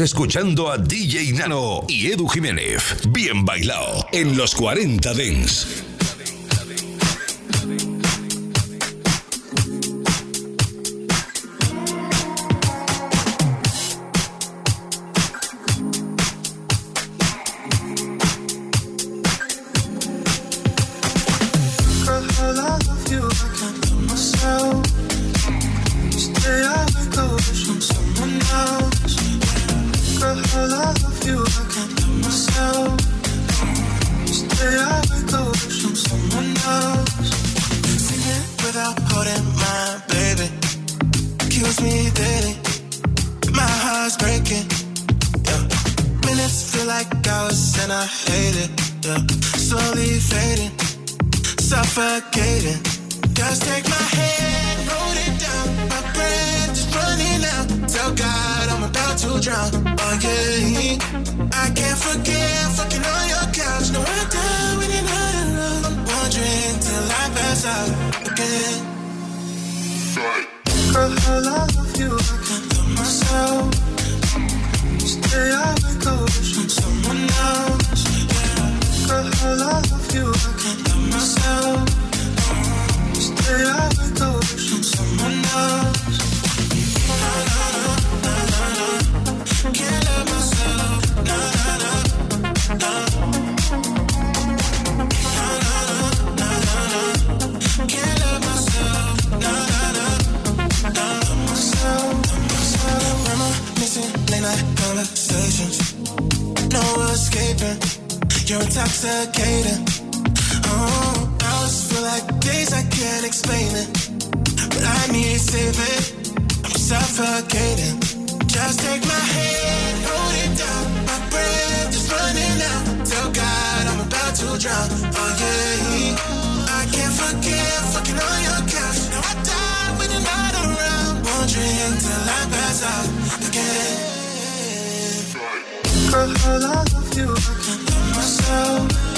Escuchando a DJ Nano y Edu Jiménez. Bien bailado en los 40 Dents. Take my hold it down. My breath is running out. Tell God I'm about to drown. Oh, I can't forget fucking on your couch. No, when you're not. I'm wondering till again. Girl, I love you. I can't myself. Someone else. Yeah. Girl, I love you. I can't help myself. No escaping, you're intoxicating. Oh lost like days, I can't explain it. But I need saving, I'm suffocating. Just take my hand, hold it down. My breath is running out. Tell God I'm about to drown. Oh yeah, I can't forget fucking on your couch. Now I die when you're not around. Won't I pass out again. Girl, I love you. I can't love myself.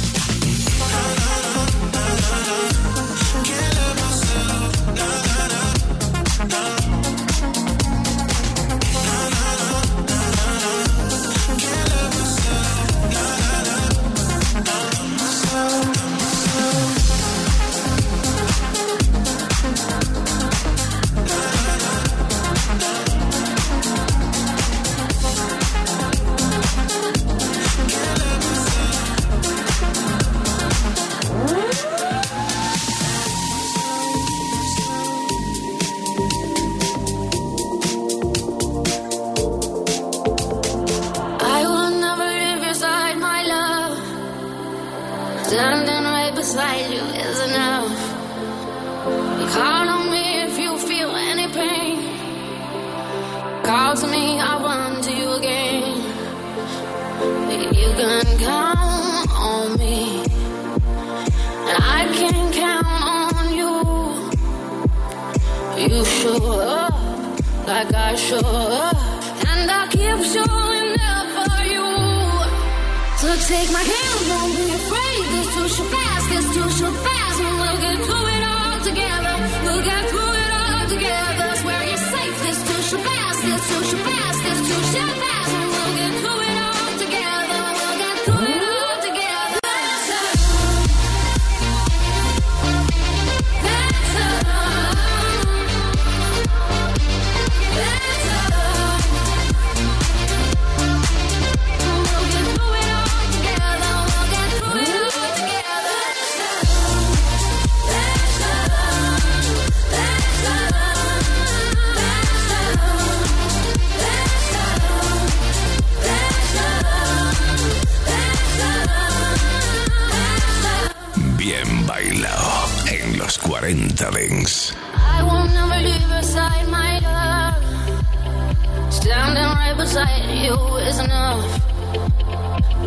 beside you is enough.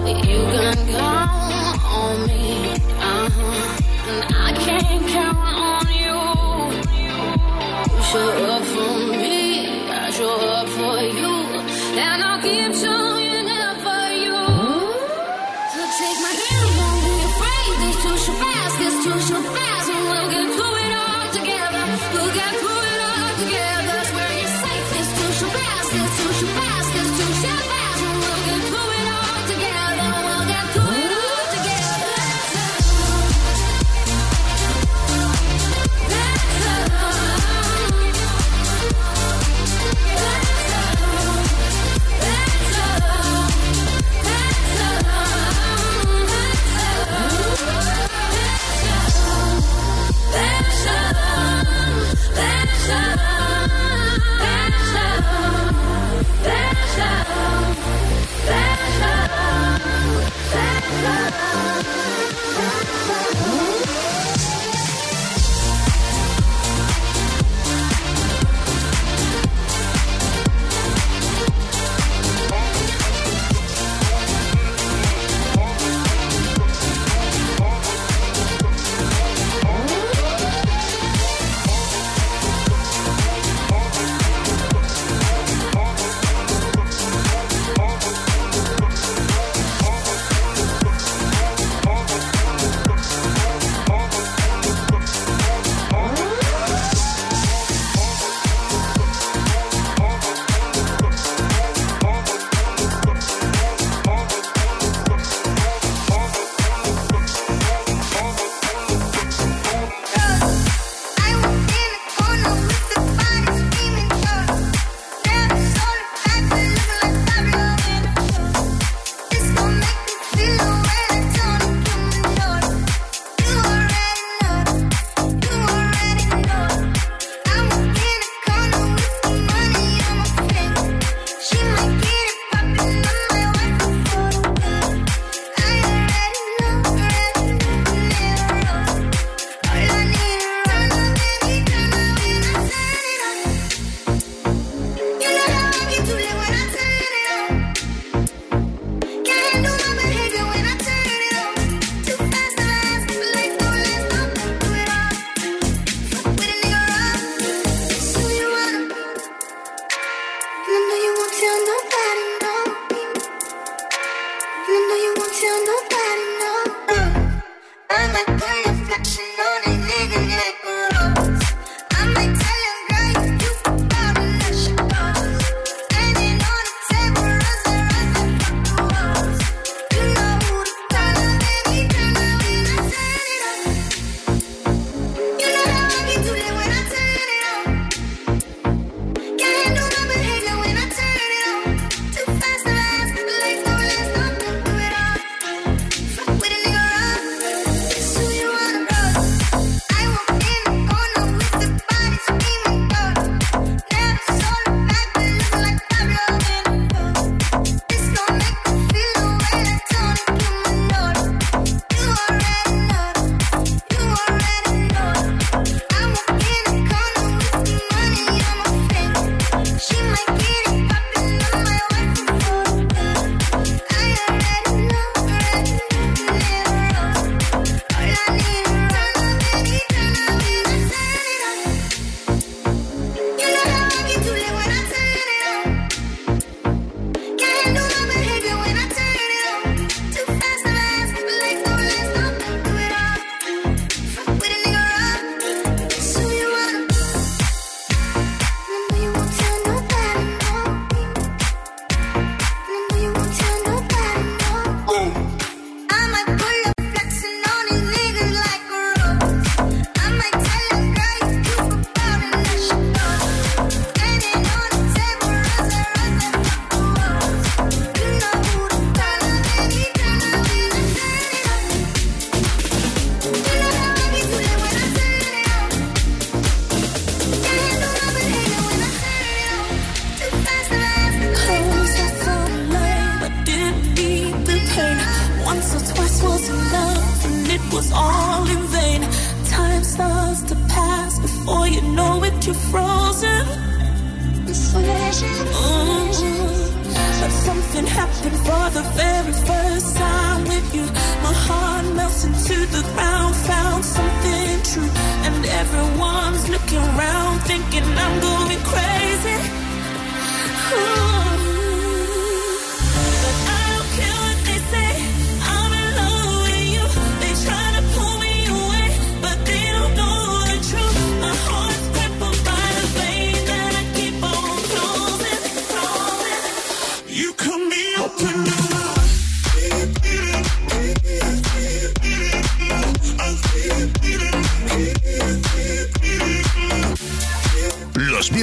You can count on me, uh-huh. and I can't count on you. Show up for me.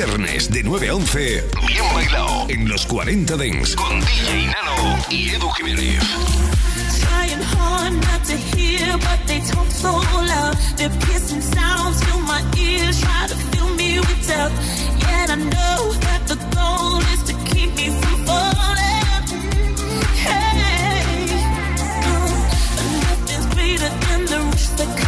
Viernes de 9 a 11, bien en los 40 Dents con DJ Nano y Edu Jiménez. Yet I know that the goal is to keep me from uh, nothing's than the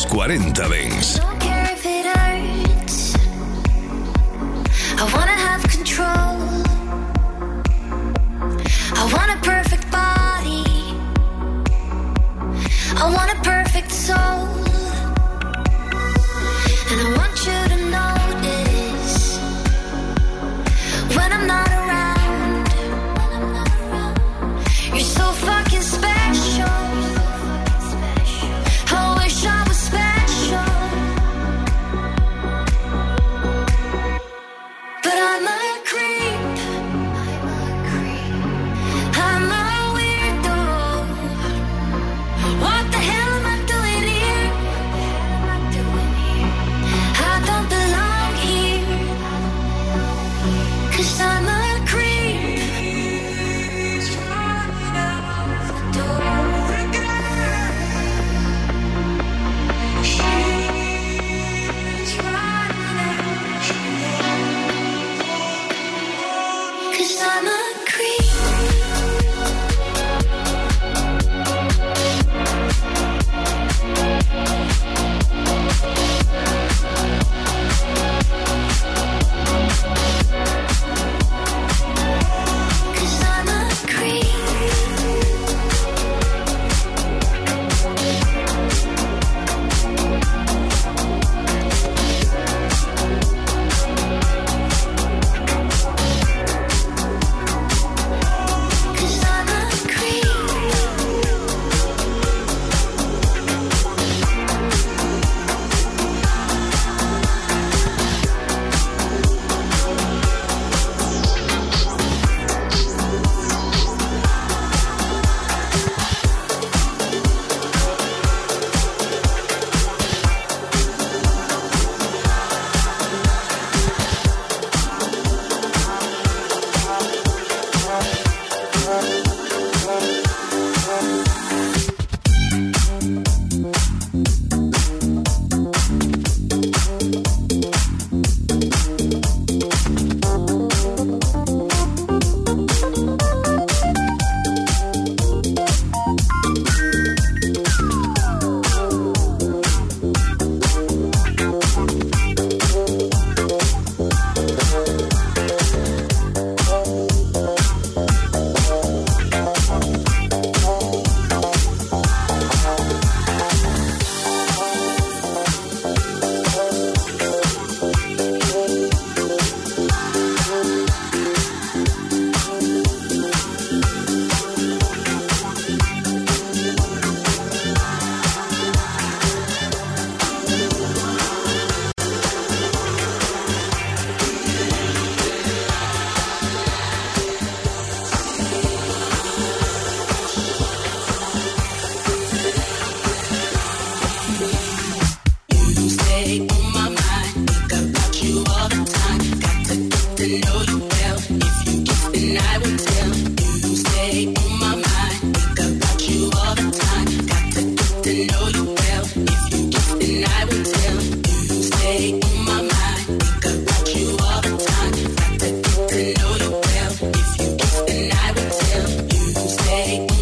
los 40 Dents. I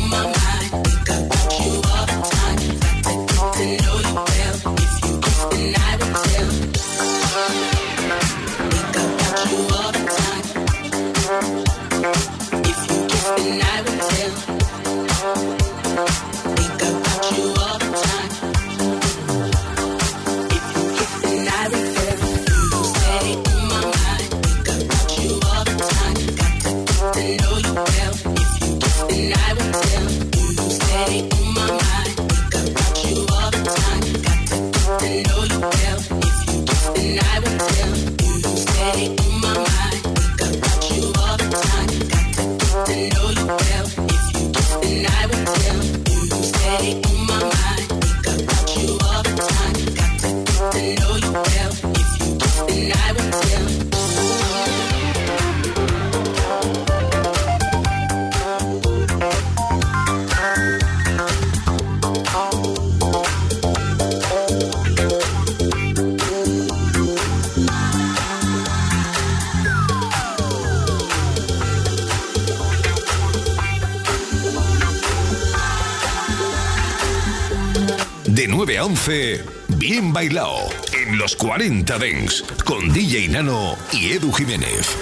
los 40 Dents con DJ Nano y Edu Jiménez.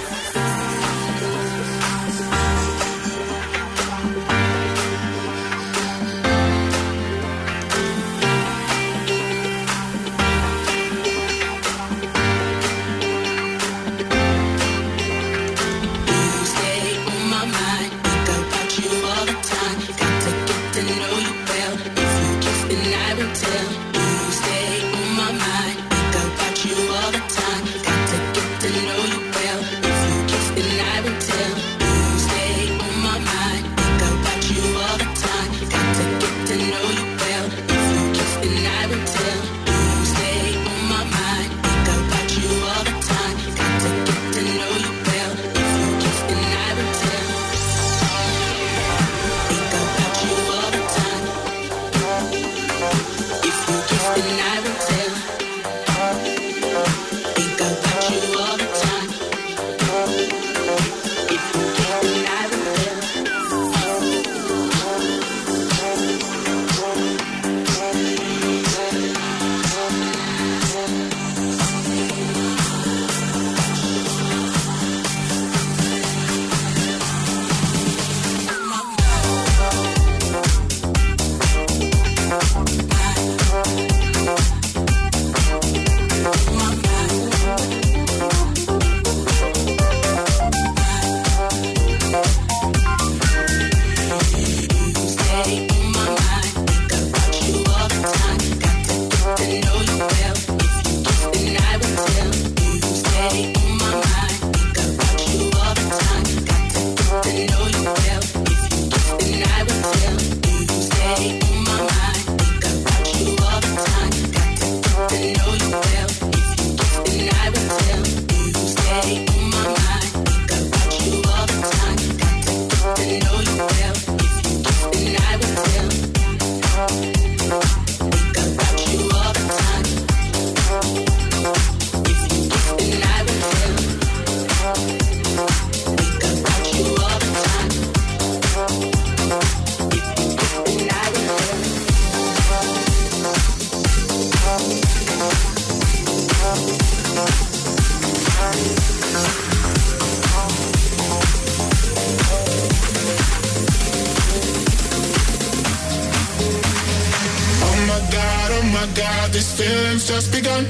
just begun.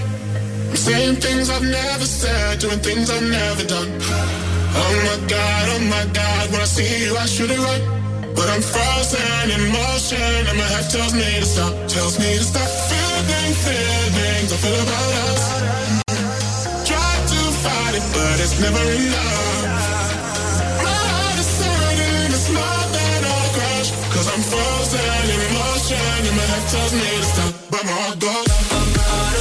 I'm saying things I've never said, doing things I've never done. Oh my god, oh my god, when I see you, I should have run. But I'm frozen in motion, and my head tells me to stop, tells me to stop feeling feelings I feel about us. Try to fight it, but it's never enough. My heart is hurting, it's more than a crush. Cause I'm frozen in motion, and my head tells me to stop, but my heart goes.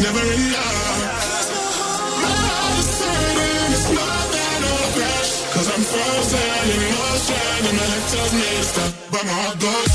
never enough. My is it's. Cause I'm frozen in motion, and my head tells me to stop, but my heart goes.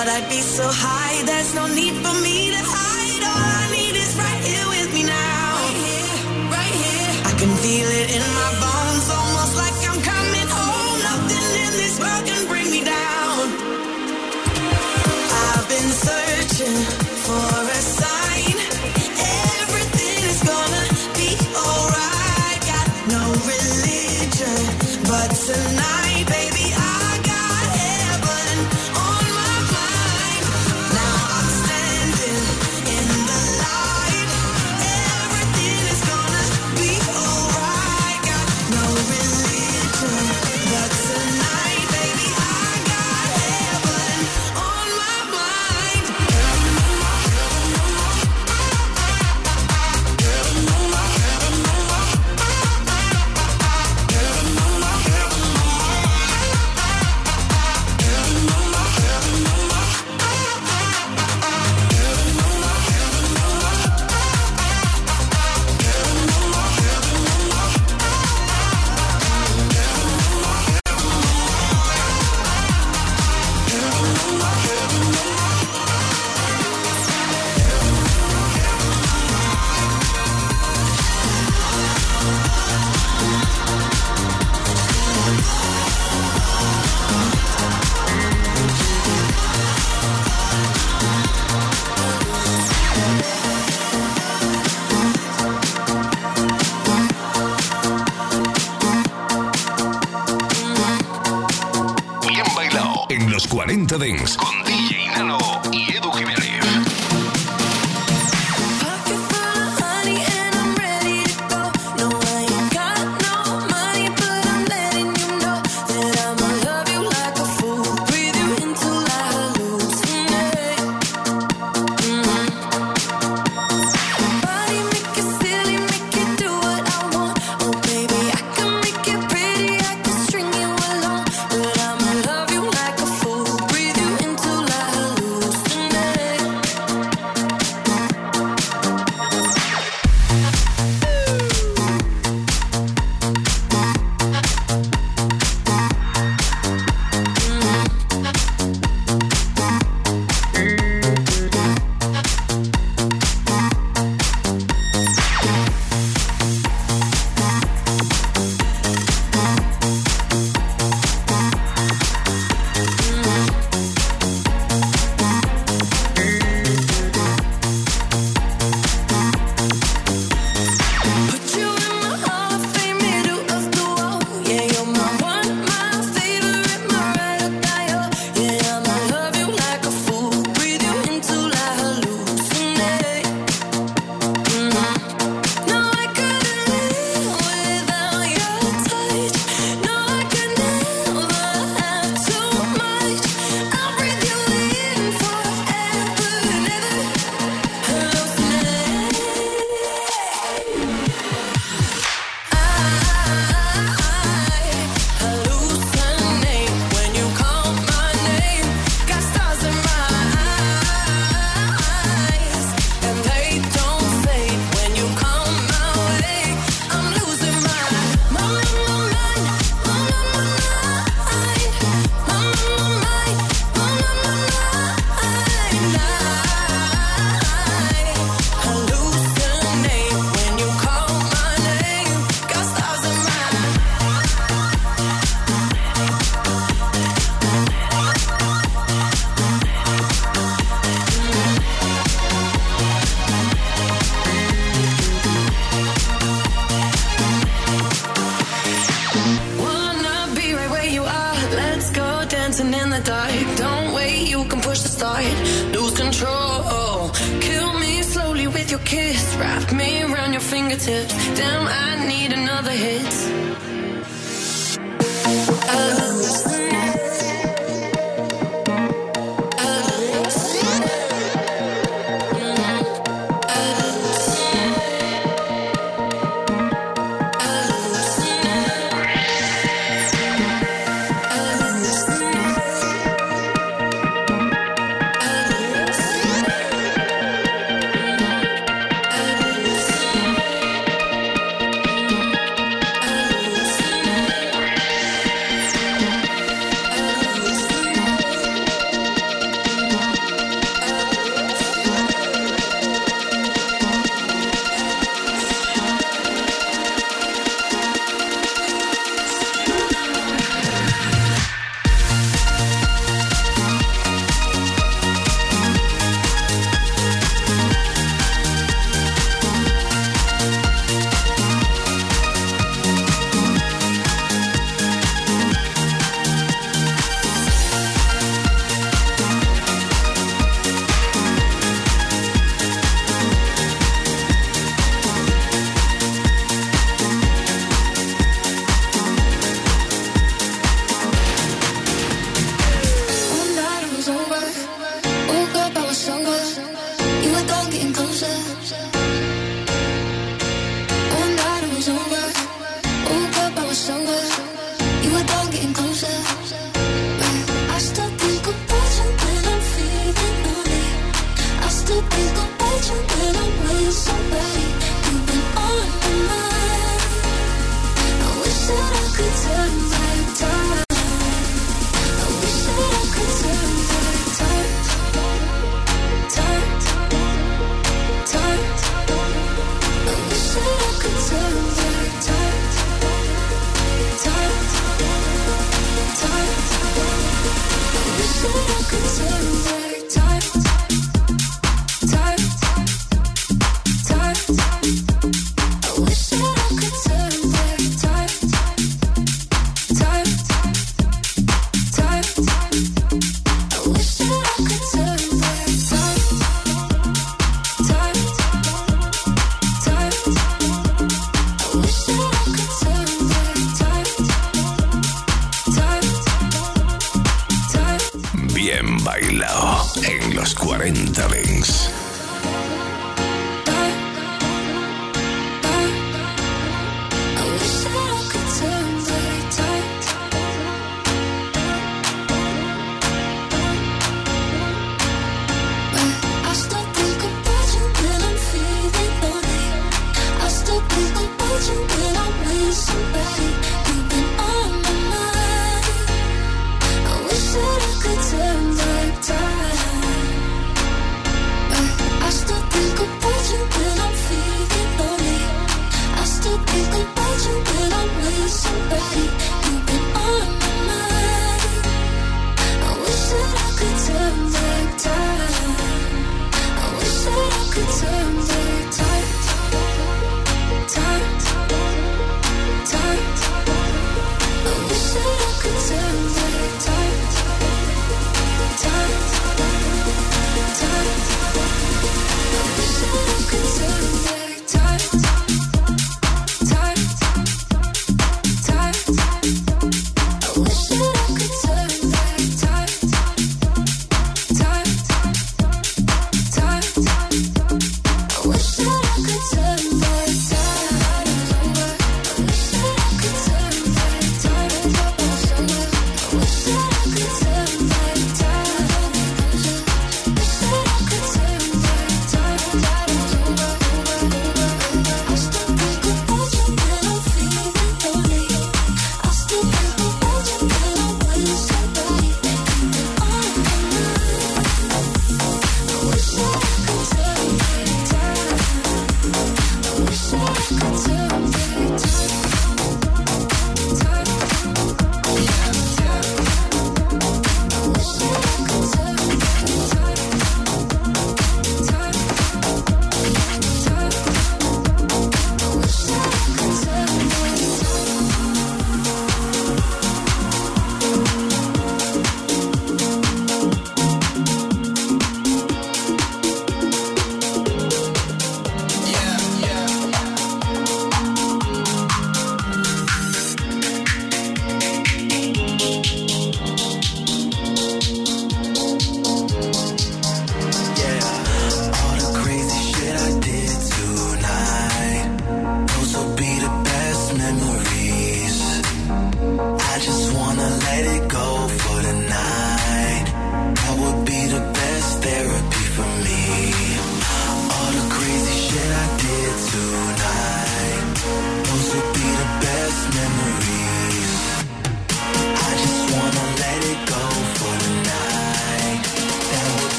thought I'd be so high, there's no need for me to hide. All I need is right here with me now. Right here, right here. I can feel it in my bones. Coitadinhos.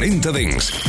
40 Dance.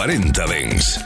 40 Dens.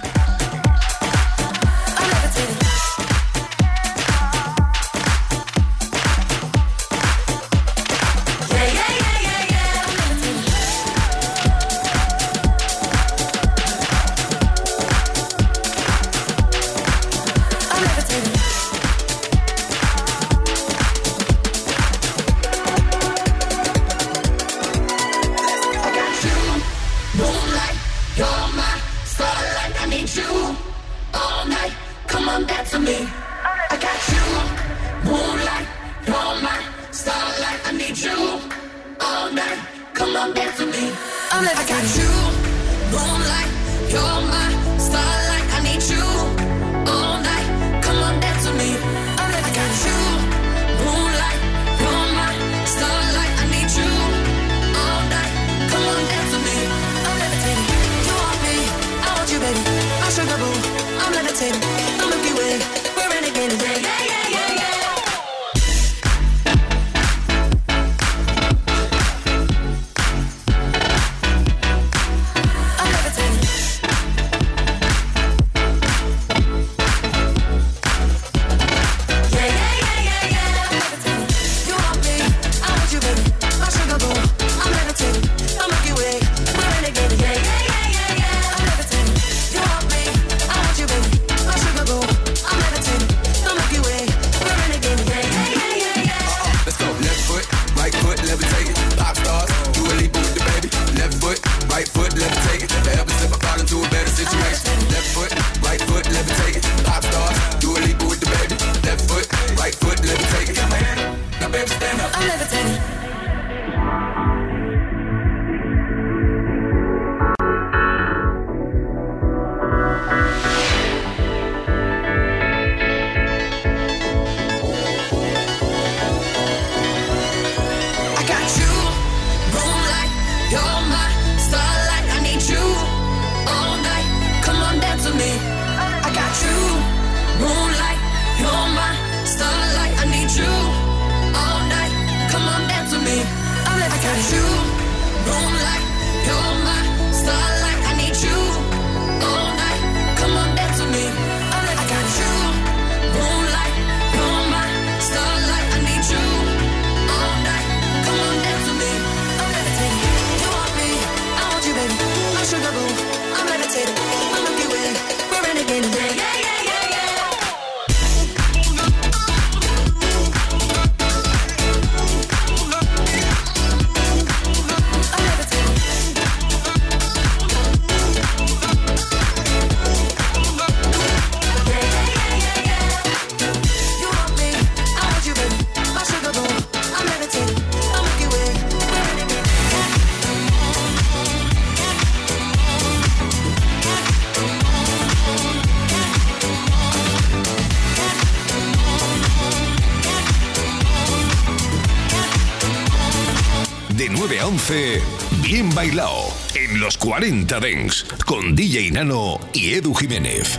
a 11, Bien Bailao, en los 40 Dengs, con DJ Nano y Edu Jiménez.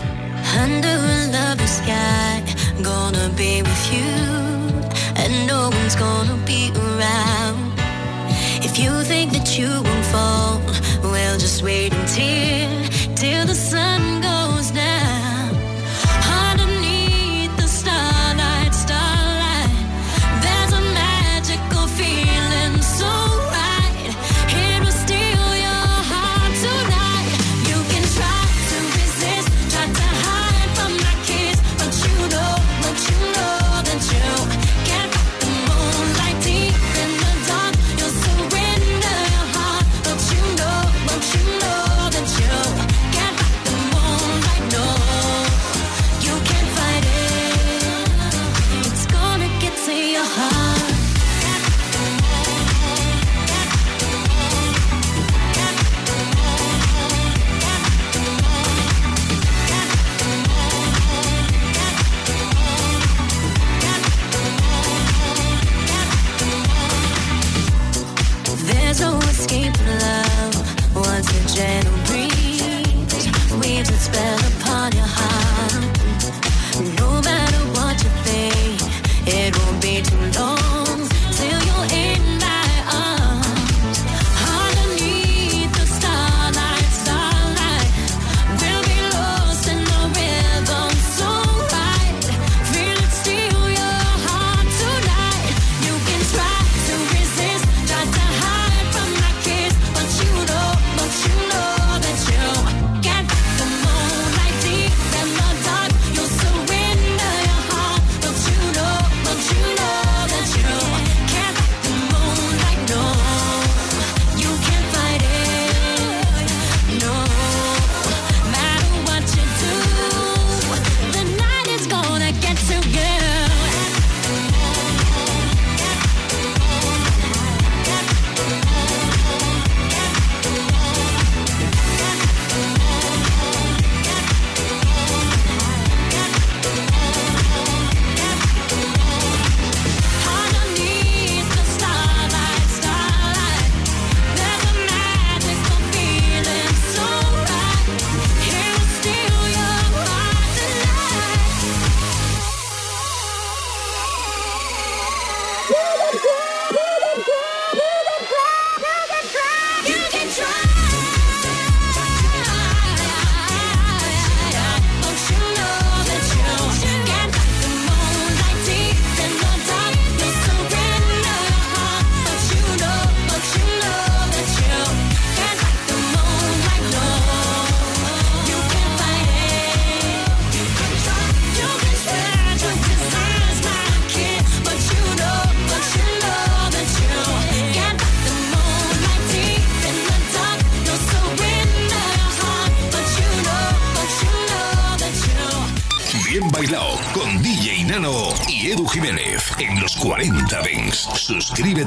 Under a sky, gonna be with you, and no one's gonna be around. If you think that you won't fall, well, just wait until, till the sun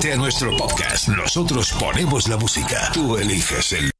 A nuestro podcast. Nosotros ponemos la música. Tú eliges el